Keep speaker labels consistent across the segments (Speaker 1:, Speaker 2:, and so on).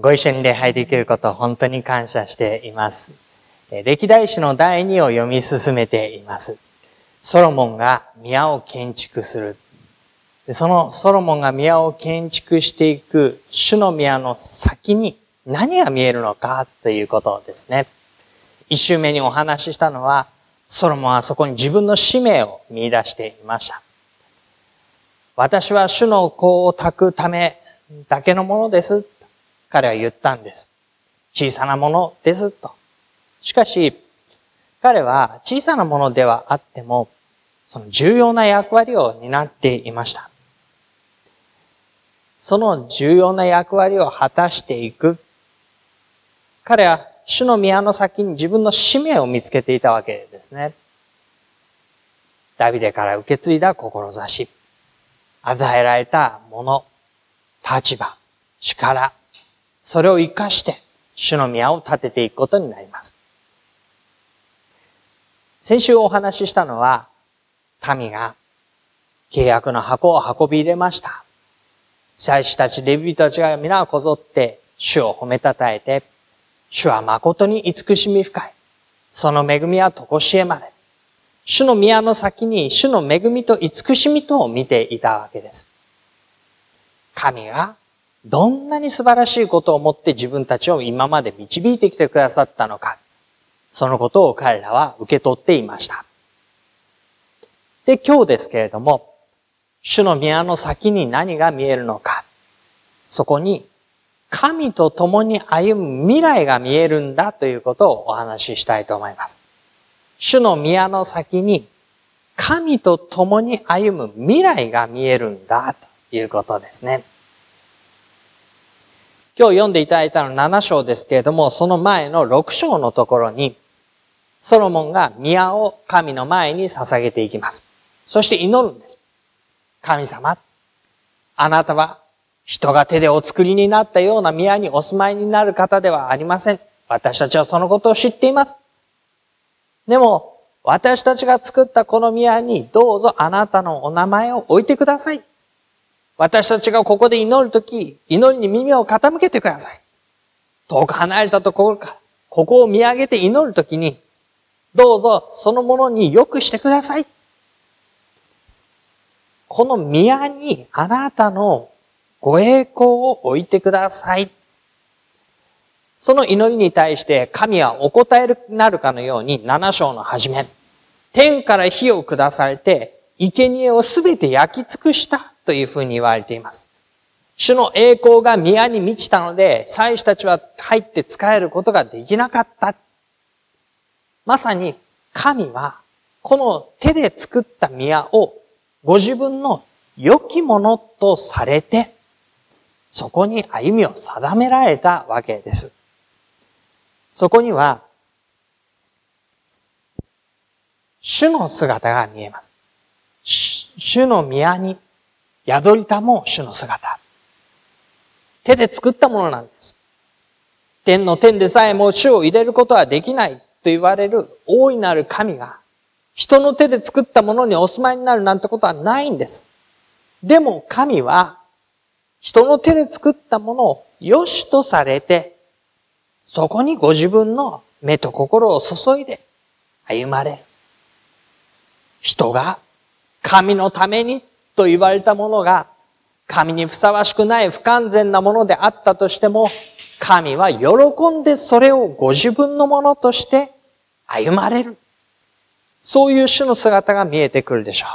Speaker 1: ご一緒に礼拝できることを本当に感謝しています。歴代史の第2を読み進めています。ソロモンが宮を建築する。そのソロモンが宮を建築していく主の宮の先に何が見えるのかということですね。一週目にお話ししたのは、ソロモンはそこに自分の使命を見出していました。私は主の子を炊くためだけのものです。彼は言ったんです。小さなものですと。しかし、彼は小さなものではあっても、その重要な役割を担っていました。その重要な役割を果たしていく。彼は主の宮の先に自分の使命を見つけていたわけですね。ダビデから受け継いだ志。与えられたもの、立場、力、それを活かして、主の宮を建てていくことになります。先週お話ししたのは、民が契約の箱を運び入れました。祭司たち、レビューたちが皆こぞって、主を褒めたたえて、主は誠に慈しみ深い。その恵みはとこしえまで。主の宮の先に主の恵みと慈しみとを見ていたわけです。神がどんなに素晴らしいことをもって自分たちを今まで導いてきてくださったのか、そのことを彼らは受け取っていました。で、今日ですけれども、主の宮の先に何が見えるのか、そこに神と共に歩む未来が見えるんだということをお話ししたいと思います。主の宮の先に神と共に歩む未来が見えるんだということですね。今日読んでいただいたの7章ですけれども、その前の6章のところに、ソロモンが宮を神の前に捧げていきます。そして祈るんです。神様、あなたは人が手でお作りになったような宮にお住まいになる方ではありません。私たちはそのことを知っています。でも、私たちが作ったこの宮にどうぞあなたのお名前を置いてください。私たちがここで祈るとき、祈りに耳を傾けてください。遠く離れたところから、ここを見上げて祈るときに、どうぞそのものに良くしてください。この宮にあなたのご栄光を置いてください。その祈りに対して神はお答えになるかのように7章の始め、天から火を下されて、生贄をすべて焼き尽くしたというふうに言われています。主の栄光が宮に満ちたので、祭司たちは入って使えることができなかった。まさに神は、この手で作った宮をご自分の良きものとされて、そこに歩みを定められたわけです。そこには、主の姿が見えます。主の宮に宿りたも主の姿。手で作ったものなんです。天の天でさえも主を入れることはできないと言われる大いなる神が人の手で作ったものにお住まいになるなんてことはないんです。でも神は人の手で作ったものを良しとされて、そこにご自分の目と心を注いで歩まれる。人が神のためにと言われたものが、神にふさわしくない不完全なものであったとしても、神は喜んでそれをご自分のものとして歩まれる。そういう種の姿が見えてくるでしょ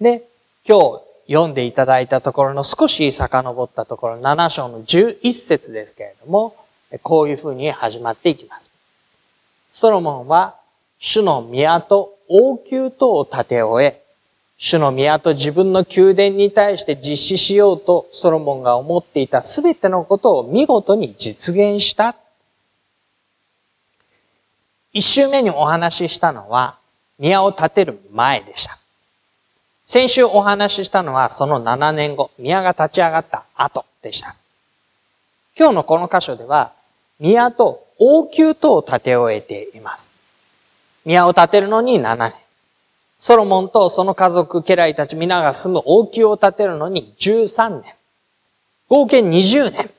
Speaker 1: う。で、今日読んでいただいたところの少し遡ったところ、7章の11節ですけれども、こういうふうに始まっていきます。ソロモンは、主の宮と王宮とを建て終え、主の宮と自分の宮殿に対して実施しようとソロモンが思っていたすべてのことを見事に実現した。一週目にお話ししたのは、宮を建てる前でした。先週お話ししたのはその7年後、宮が立ち上がった後でした。今日のこの箇所では、宮と王宮とを建て終えています。宮を建てるのに7年。ソロモンとその家族、家来たち皆が住む王宮を建てるのに13年。合計20年。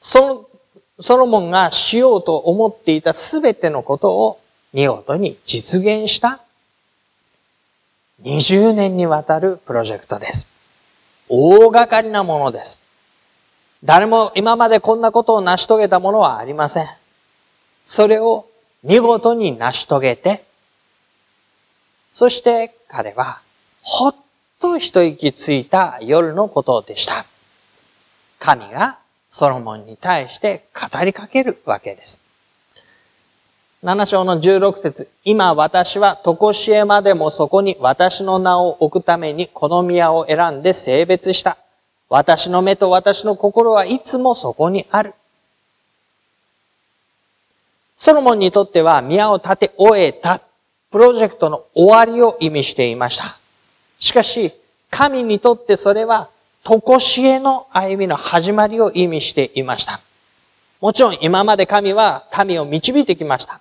Speaker 1: そ、ソロモンがしようと思っていたすべてのことを見事に実現した20年にわたるプロジェクトです。大掛かりなものです。誰も今までこんなことを成し遂げたものはありません。それを見事に成し遂げて、そして彼はほっと一息ついた夜のことでした。神がソロモンに対して語りかけるわけです。7章の16節今私は常しえまでもそこに私の名を置くためにこの宮を選んで性別した。私の目と私の心はいつもそこにある。ソロモンにとっては宮を建て終えたプロジェクトの終わりを意味していました。しかし、神にとってそれは、とこしえの歩みの始まりを意味していました。もちろん今まで神は民を導いてきました。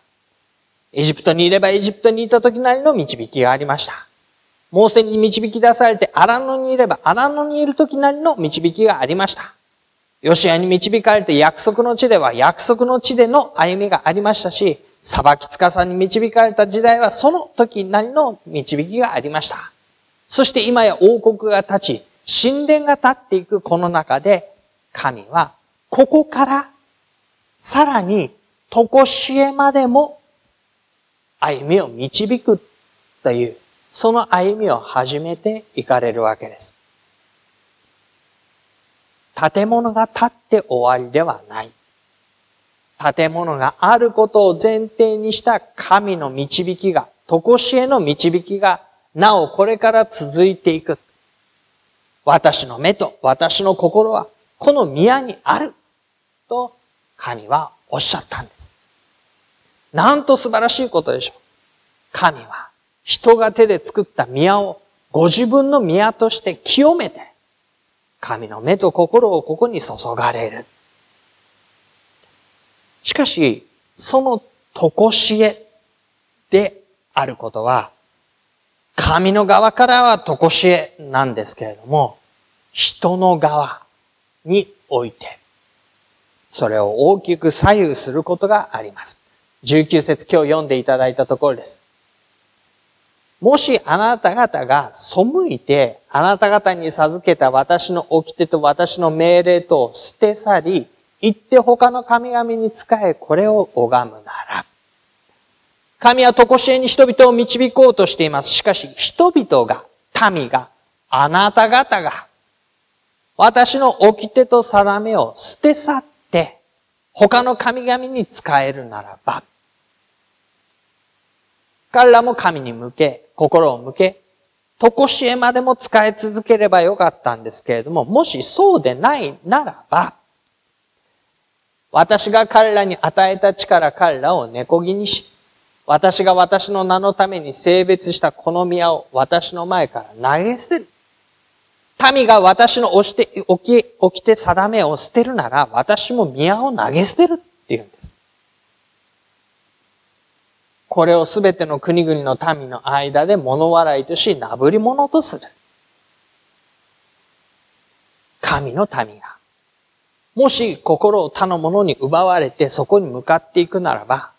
Speaker 1: エジプトにいればエジプトにいた時なりの導きがありました。モーセに導き出されてアラノにいればアラノにいる時なりの導きがありました。ヨシアに導かれて約束の地では約束の地での歩みがありましたし、裁きつかさに導かれた時代はその時なりの導きがありました。そして今や王国が立ち、神殿が立っていくこの中で、神はここからさらに常しえまでも歩みを導くという、その歩みを始めていかれるわけです。建物が建って終わりではない。建物があることを前提にした神の導きが、常しえの導きが、なおこれから続いていく。私の目と私の心は、この宮にある。と、神はおっしゃったんです。なんと素晴らしいことでしょう。神は、人が手で作った宮を、ご自分の宮として清めて、神の目と心をここに注がれる。しかし、そのとこしえであることは、神の側からはとこしえなんですけれども、人の側において、それを大きく左右することがあります。19節今日読んでいただいたところです。もしあなた方が背いて、あなた方に授けた私の掟と私の命令とを捨て去り、行って他の神々に仕え、これを拝むなら。神は常しえに人々を導こうとしています。しかし、人々が、民が、あなた方が、私の掟と定めを捨て去って、他の神々に仕えるならば、彼らも神に向け、心を向け、常しえまでも使い続ければよかったんですけれども、もしそうでないならば、私が彼らに与えた力彼らを根こぎにし、私が私の名のために性別したこの宮を私の前から投げ捨てる。民が私の押して、起き、起きて定めを捨てるなら、私も宮を投げ捨てるって言うんです。これをすべての国々の民の間で物笑いとし、なぶり物とする。神の民がもし心を他の者に奪われてそこに向かっていくならば、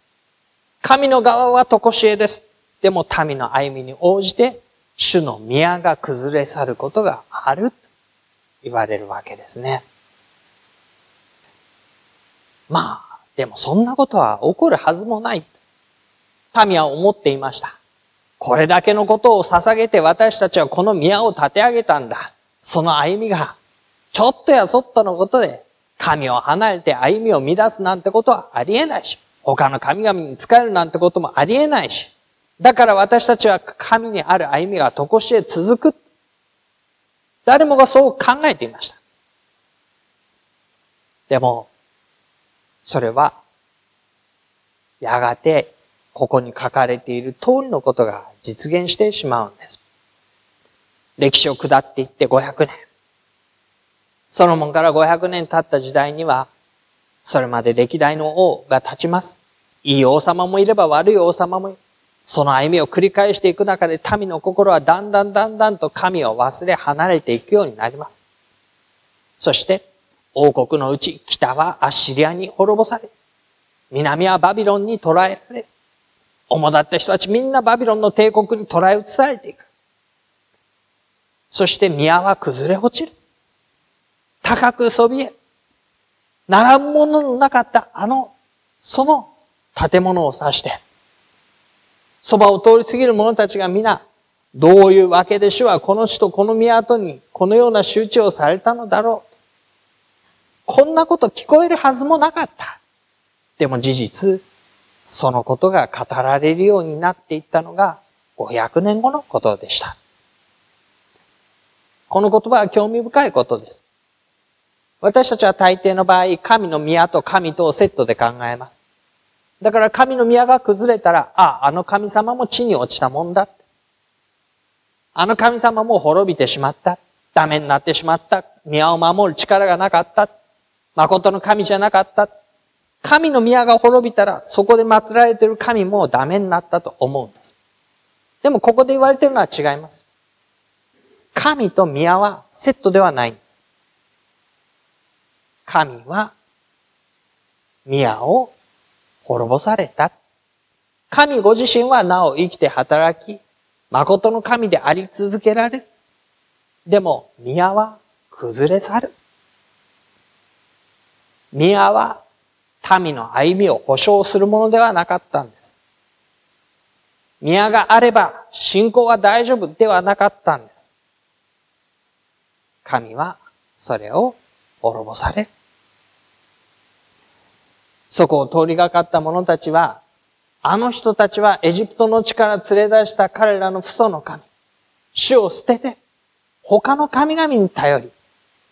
Speaker 1: 神の側はとこしえです。でも民の歩みに応じて、主の宮が崩れ去ることがあると言われるわけですね。まあ、でもそんなことは起こるはずもない。民は思っていました。これだけのことを捧げて私たちはこの宮を建て上げたんだ。その歩みが、ちょっとやそっとのことで神を離れて歩みを乱すなんてことはありえないし、他の神々に仕えるなんてこともありえないし、だから私たちは神にある歩みがとこしえ続く。誰もがそう考えていました。でも、それは、やがて、ここに書かれている通りのことが実現してしまうんです。歴史を下っていって500年。ソロモンから500年経った時代には、それまで歴代の王が立ちます。いい王様もいれば悪い王様もいる。その歩みを繰り返していく中で民の心はだんだんだんだんと神を忘れ離れていくようになります。そして、王国のうち北はアッシリアに滅ぼされ、南はバビロンに捕らえられ、主だった人たちみんなバビロンの帝国に捕らえ移されていく。そして宮は崩れ落ちる。高くそびえ、並ぶもののなかったあの、その建物を指して、そばを通り過ぎる者たちが皆、どういうわけで主はこの地とこの宮跡にこのような周知をされたのだろう。こんなこと聞こえるはずもなかった。でも事実、そのことが語られるようになっていったのが500年後のことでした。この言葉は興味深いことです。私たちは大抵の場合、神の宮と神とをセットで考えます。だから神の宮が崩れたら、あ、あの神様も地に落ちたもんだ。あの神様も滅びてしまった。ダメになってしまった。宮を守る力がなかった。誠の神じゃなかった。神の宮が滅びたら、そこで祀られている神もダメになったと思うんです。でもここで言われているのは違います。神と宮はセットではない。神は宮を滅ぼされた。神ご自身はなお生きて働き、誠の神であり続けられる。でも、宮は崩れ去る。宮は民の歩みを保証するものではなかったんです。宮があれば信仰は大丈夫ではなかったんです。神はそれを滅ぼされ。そこを通りがかった者たちは、あの人たちはエジプトの地から連れ出した彼らの父祖の神、主を捨てて、他の神々に頼り、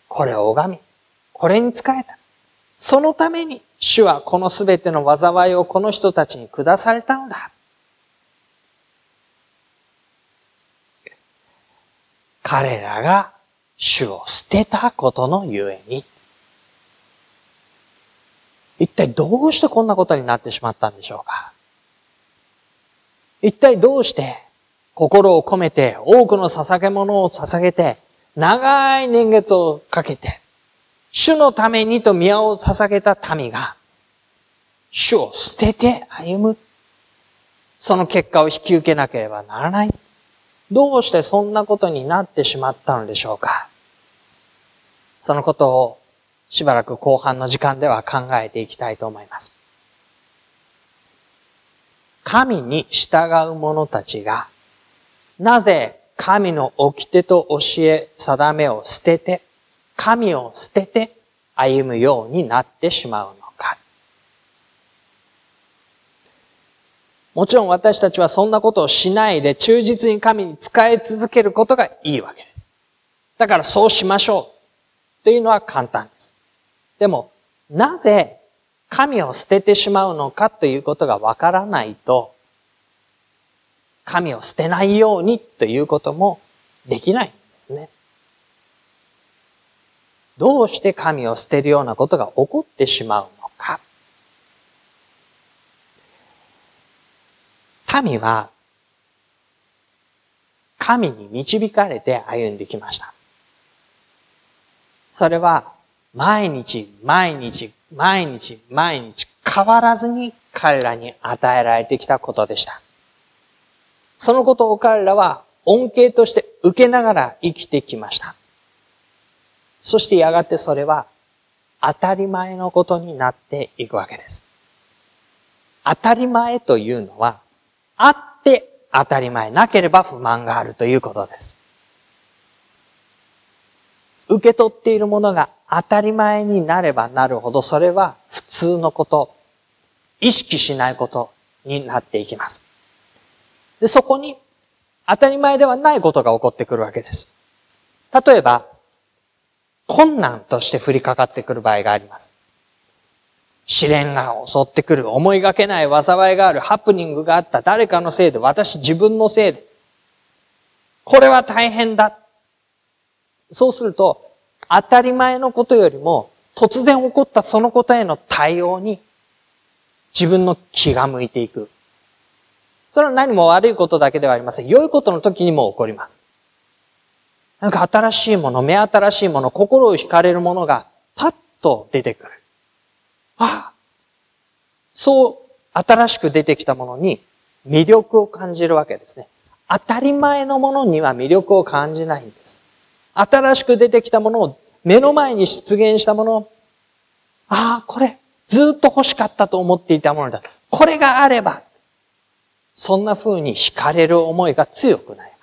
Speaker 1: これを拝み、これに仕えた。そのために主はこのすべての災いをこの人たちに下されたのだ。彼らが主を捨てたことのゆえに。一体どうしてこんなことになってしまったんでしょうか一体どうして心を込めて多くの捧げ物を捧げて長い年月をかけて主のためにと宮を捧げた民が、主を捨てて歩む。その結果を引き受けなければならない。どうしてそんなことになってしまったのでしょうかそのことをしばらく後半の時間では考えていきたいと思います。神に従う者たちが、なぜ神の掟と教え、定めを捨てて、神を捨てて歩むようになってしまうのか。もちろん私たちはそんなことをしないで忠実に神に仕え続けることがいいわけです。だからそうしましょうというのは簡単です。でも、なぜ神を捨ててしまうのかということがわからないと、神を捨てないようにということもできない。どうして神を捨てるようなことが起こってしまうのか。民は神に導かれて歩んできました。それは毎日、毎日、毎日、毎日変わらずに彼らに与えられてきたことでした。そのことを彼らは恩恵として受けながら生きてきました。そしてやがてそれは当たり前のことになっていくわけです。当たり前というのは、あって当たり前、なければ不満があるということです。受け取っているものが当たり前になればなるほど、それは普通のこと、意識しないことになっていきます。で、そこに当たり前ではないことが起こってくるわけです。例えば、困難として降りかかってくる場合があります。試練が襲ってくる、思いがけない災いがある、ハプニングがあった、誰かのせいで、私自分のせいで。これは大変だ。そうすると、当たり前のことよりも、突然起こったそのことへの対応に、自分の気が向いていく。それは何も悪いことだけではありません。良いことの時にも起こります。なんか新しいもの、目新しいもの、心を惹かれるものが、パッと出てくる。ああ、そう新しく出てきたものに魅力を感じるわけですね。当たり前のものには魅力を感じないんです。新しく出てきたものを目の前に出現したもの、ああ、これ、ずっと欲しかったと思っていたものだ。これがあれば、そんな風に惹かれる思いが強くなります。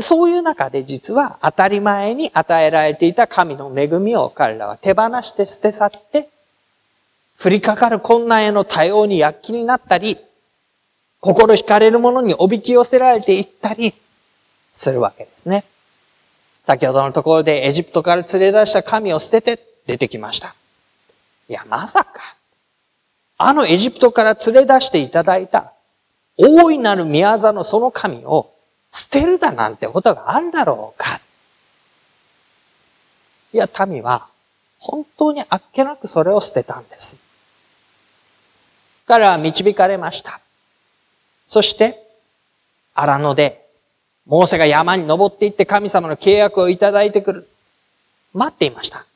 Speaker 1: そういう中で実は当たり前に与えられていた神の恵みを彼らは手放して捨て去って、降りかかる困難への対応に躍起になったり、心惹かれるものにおびき寄せられていったりするわけですね。先ほどのところでエジプトから連れ出した神を捨てて出てきました。いや、まさか、あのエジプトから連れ出していただいた大いなる宮座のその神を捨てるだなんてことがあるだろうか。いや、民は本当にあっけなくそれを捨てたんです。彼は導かれました。そして、荒野で、モーセが山に登っていって神様の契約をいただいてくる。待っていました。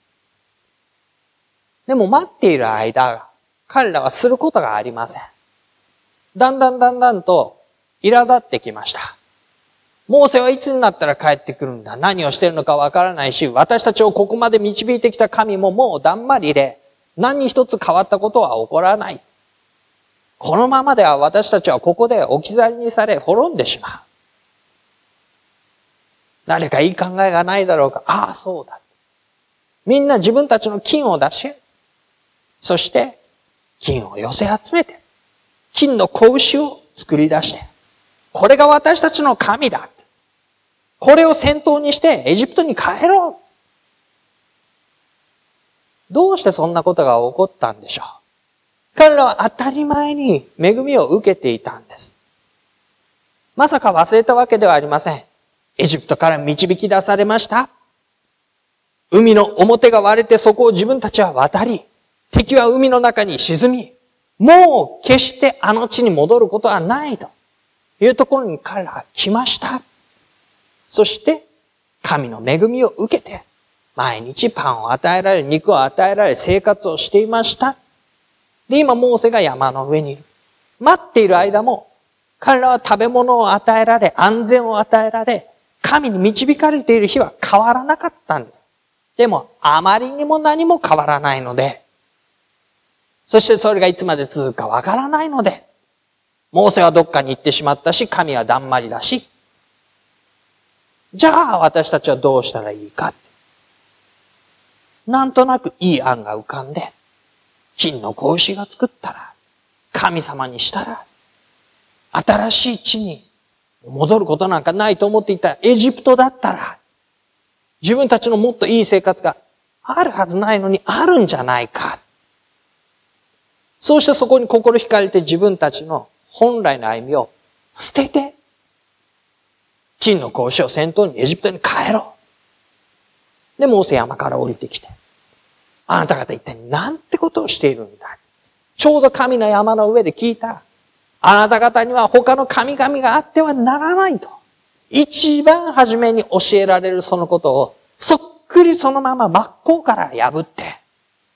Speaker 1: でも待っている間、彼らはすることがありません。だんだんだんだんと苛立ってきました。モーセはいつになったら帰ってくるんだ？何をしてるのかわからないし、私たちをここまで導いてきた神ももうだんまりで、何一つ変わったことは起こらない。このままでは私たちはここで置き去りにされ滅んでしまう。誰かいい考えがないだろうか？ああ、そうだ。みんな自分たちの金を出し、そして金を寄せ集めて、金の子牛を作り出して、これが私たちの神だ。これを先頭にしてエジプトに帰ろう。どうしてそんなことが起こったんでしょう彼らは当たり前に恵みを受けていたんです。まさか忘れたわけではありません。エジプトから導き出されました。海の表が割れてそこを自分たちは渡り、敵は海の中に沈み、もう決してあの地に戻ることはないというところに彼らは来ました。そして、神の恵みを受けて、毎日パンを与えられ、肉を与えられ、生活をしていました。で、今、モーセが山の上にいる。待っている間も、彼らは食べ物を与えられ、安全を与えられ、神に導かれている日は変わらなかったんです。でも、あまりにも何も変わらないので、そしてそれがいつまで続くかわからないので、モーセはどっかに行ってしまったし、神はだんまりだし、じゃあ私たちはどうしたらいいか。なんとなくいい案が浮かんで、金の格子が作ったら、神様にしたら、新しい地に戻ることなんかないと思っていたエジプトだったら、自分たちのもっといい生活があるはずないのにあるんじゃないか。そうしてそこに心惹かれて自分たちの本来の歩みを捨てて、金の格子を先頭にエジプトに帰ろう。で、モーセ山から降りてきて、あなた方一体何てことをしているんだちょうど神の山の上で聞いた。あなた方には他の神々があってはならないと。一番初めに教えられるそのことを、そっくりそのまま真っ向から破って、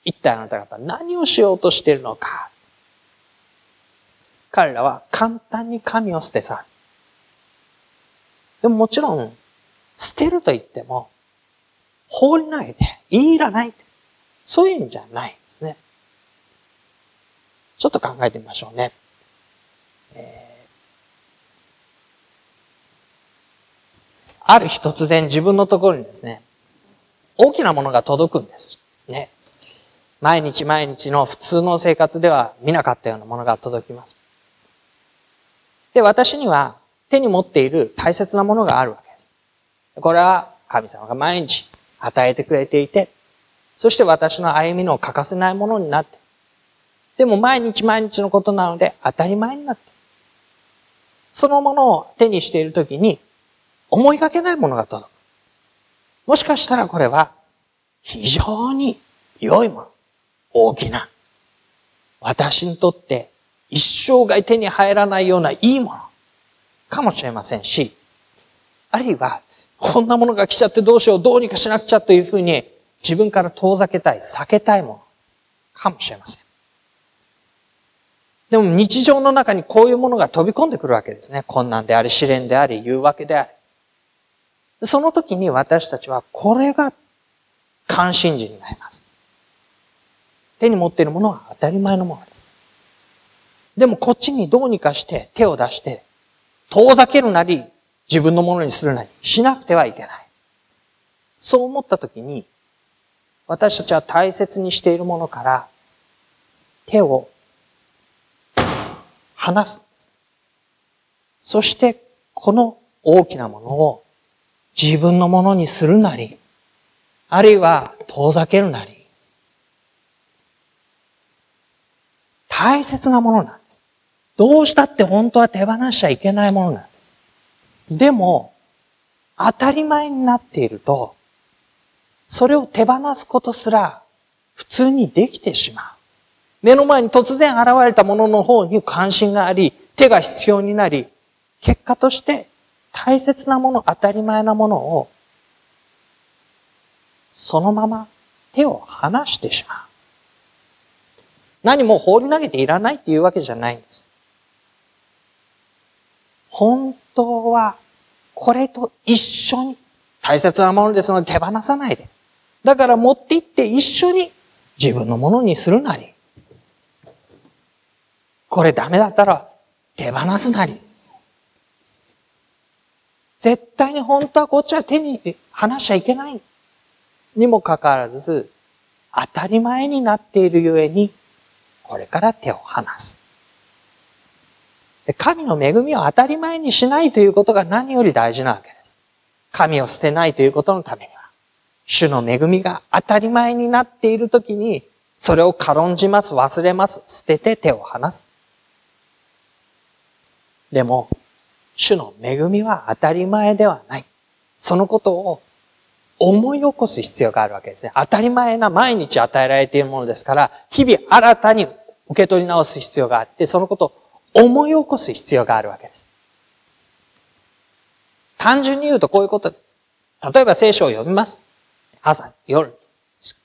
Speaker 1: 一体あなた方何をしようとしているのか。彼らは簡単に神を捨て去る。でももちろん、捨てると言っても、放りないで、言いらない。そういうんじゃないですね。ちょっと考えてみましょうね。えー、ある日突然自分のところにですね、大きなものが届くんです。ね。毎日毎日の普通の生活では見なかったようなものが届きます。で、私には手に持っている大切なものがあるわけです。これは神様が毎日与えてくれていて、そして私の歩みの欠かせないものになって、でも毎日毎日のことなので当たり前になって、そのものを手にしているときに思いがけないものが届く。もしかしたらこれは非常に良いもの。大きな。私にとって一生涯手に入らないようないいものかもしれませんし、あるいは、こんなものが来ちゃってどうしよう、どうにかしなくちゃというふうに、自分から遠ざけたい、避けたいものかもしれません。でも日常の中にこういうものが飛び込んでくるわけですね。困難であり、試練であり、誘惑であり。その時に私たちはこれが関心事になります。手に持っているものは当たり前のものです。でもこっちにどうにかして手を出して、遠ざけるなり、自分のものにするなり、しなくてはいけない。そう思った時に、私たちは大切にしているものから手を離す。そして、この大きなものを自分のものにするなり、あるいは遠ざけるなり、大切なものなん。どうしたって本当は手放しちゃいけないものなんです。でも、当たり前になっていると、それを手放すことすら普通にできてしまう。目の前に突然現れたものの方に関心があり、手が必要になり、結果として大切なもの、当たり前なものを、そのまま手を離してしまう。何も放り投げていらないっていうわけじゃないんです。本当は、これと一緒に大切なものですので手放さないで。だから持って行って一緒に自分のものにするなり。これダメだったら手放すなり。絶対に本当はこっちは手に離しちゃいけない。にもかかわらず、当たり前になっているゆえに、これから手を離す。神の恵みを当たり前にしないということが何より大事なわけです。神を捨てないということのためには。主の恵みが当たり前になっているときに、それを軽んじます、忘れます、捨てて手を離す。でも、主の恵みは当たり前ではない。そのことを思い起こす必要があるわけですね。当たり前な毎日与えられているものですから、日々新たに受け取り直す必要があって、そのことを思い起こす必要があるわけです。単純に言うとこういうこと。例えば聖書を読みます。朝、夜、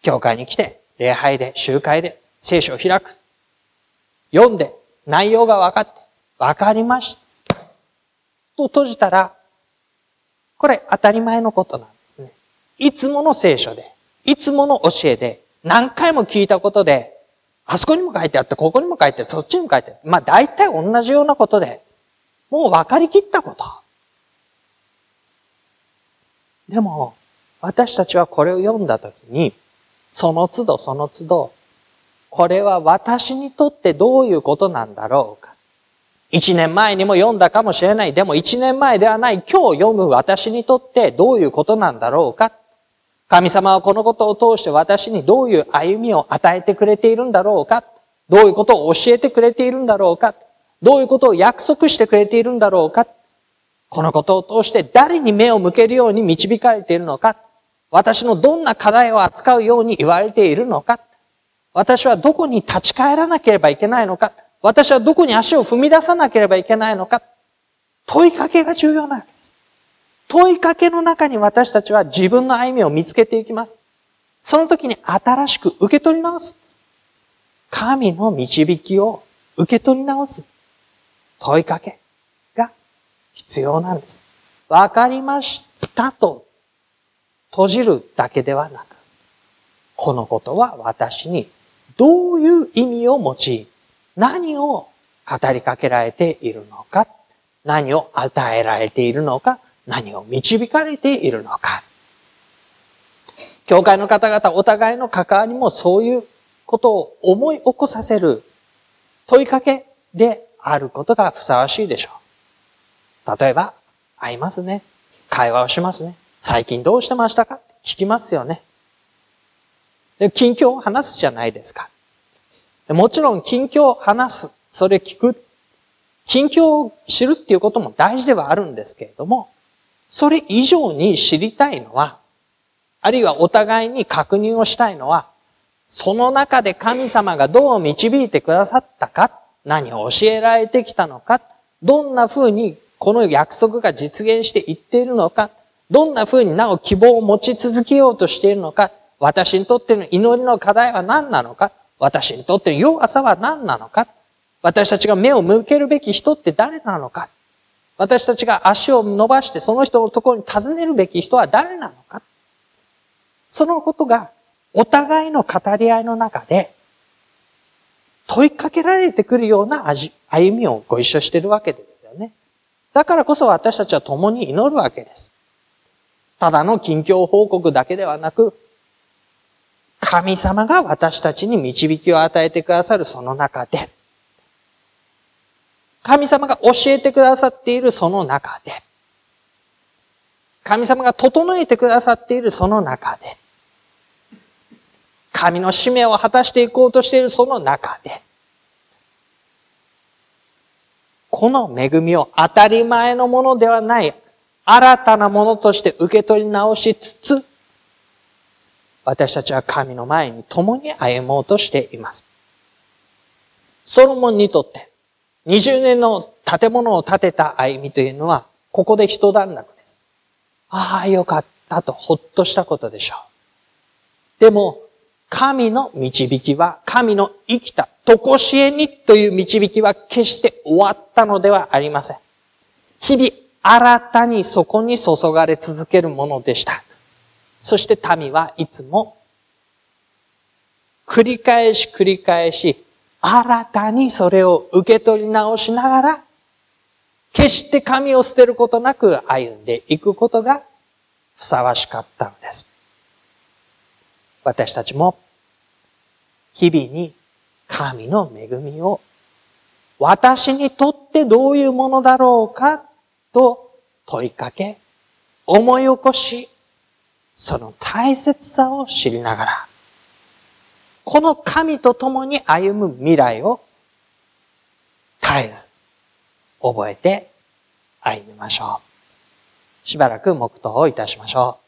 Speaker 1: 教会に来て、礼拝で、集会で、聖書を開く。読んで、内容が分かって、分かりました。と閉じたら、これ当たり前のことなんですね。いつもの聖書で、いつもの教えで、何回も聞いたことで、あそこにも書いてあって、ここにも書いてあって、そっちにも書いてあって、まあ大体同じようなことで、もう分かりきったこと。でも、私たちはこれを読んだときに、その都度その都度、これは私にとってどういうことなんだろうか。一年前にも読んだかもしれない。でも一年前ではない今日読む私にとってどういうことなんだろうか。神様はこのことを通して私にどういう歩みを与えてくれているんだろうか？どういうことを教えてくれているんだろうか？どういうことを約束してくれているんだろうか？このことを通して誰に目を向けるように導かれているのか？私のどんな課題を扱うように言われているのか？私はどこに立ち返らなければいけないのか？私はどこに足を踏み出さなければいけないのか？問いかけが重要な。問いかけの中に私たちは自分の歩みを見つけていきます。その時に新しく受け取り直す。神の導きを受け取り直す。問いかけが必要なんです。わかりましたと閉じるだけではなく、このことは私にどういう意味を持ち、何を語りかけられているのか、何を与えられているのか、何を導かれているのか。教会の方々お互いの関わりもそういうことを思い起こさせる問いかけであることがふさわしいでしょう。例えば、会いますね。会話をしますね。最近どうしてましたか？聞きますよね。で近況を話すじゃないですか。もちろん近況を話す、それ聞く、近況を知るっていうことも大事ではあるんですけれども、それ以上に知りたいのは、あるいはお互いに確認をしたいのは、その中で神様がどう導いてくださったか、何を教えられてきたのか、どんな風にこの約束が実現していっているのか、どんな風になお希望を持ち続けようとしているのか、私にとっての祈りの課題は何なのか私にとっての弱さは何なのか私たちが目を向けるべき人って誰なのか。私たちが足を伸ばしてその人のところに尋ねるべき人は誰なのかそのことがお互いの語り合いの中で問いかけられてくるような歩みをご一緒しているわけですよね。だからこそ私たちは共に祈るわけです。ただの近況報告だけではなく、神様が私たちに導きを与えてくださるその中で、神様が教えてくださっているその中で、神様が整えてくださっているその中で、神の使命を果たしていこうとしているその中で、この恵みを当たり前のものではない新たなものとして受け取り直しつつ、私たちは神の前に共に歩もうとしています。ソロモンにとって、20年の建物を建てた歩みというのは、ここで一段落です。ああ、よかったと、ほっとしたことでしょう。でも、神の導きは、神の生きた、とこしえにという導きは決して終わったのではありません。日々、新たにそこに注がれ続けるものでした。そして民はいつも、繰り返し繰り返し、新たにそれを受け取り直しながら、決して神を捨てることなく歩んでいくことがふさわしかったのです。私たちも日々に神の恵みを私にとってどういうものだろうかと問いかけ、思い起こし、その大切さを知りながら、この神と共に歩む未来を絶えず覚えて歩みましょう。しばらく黙祷をいたしましょう。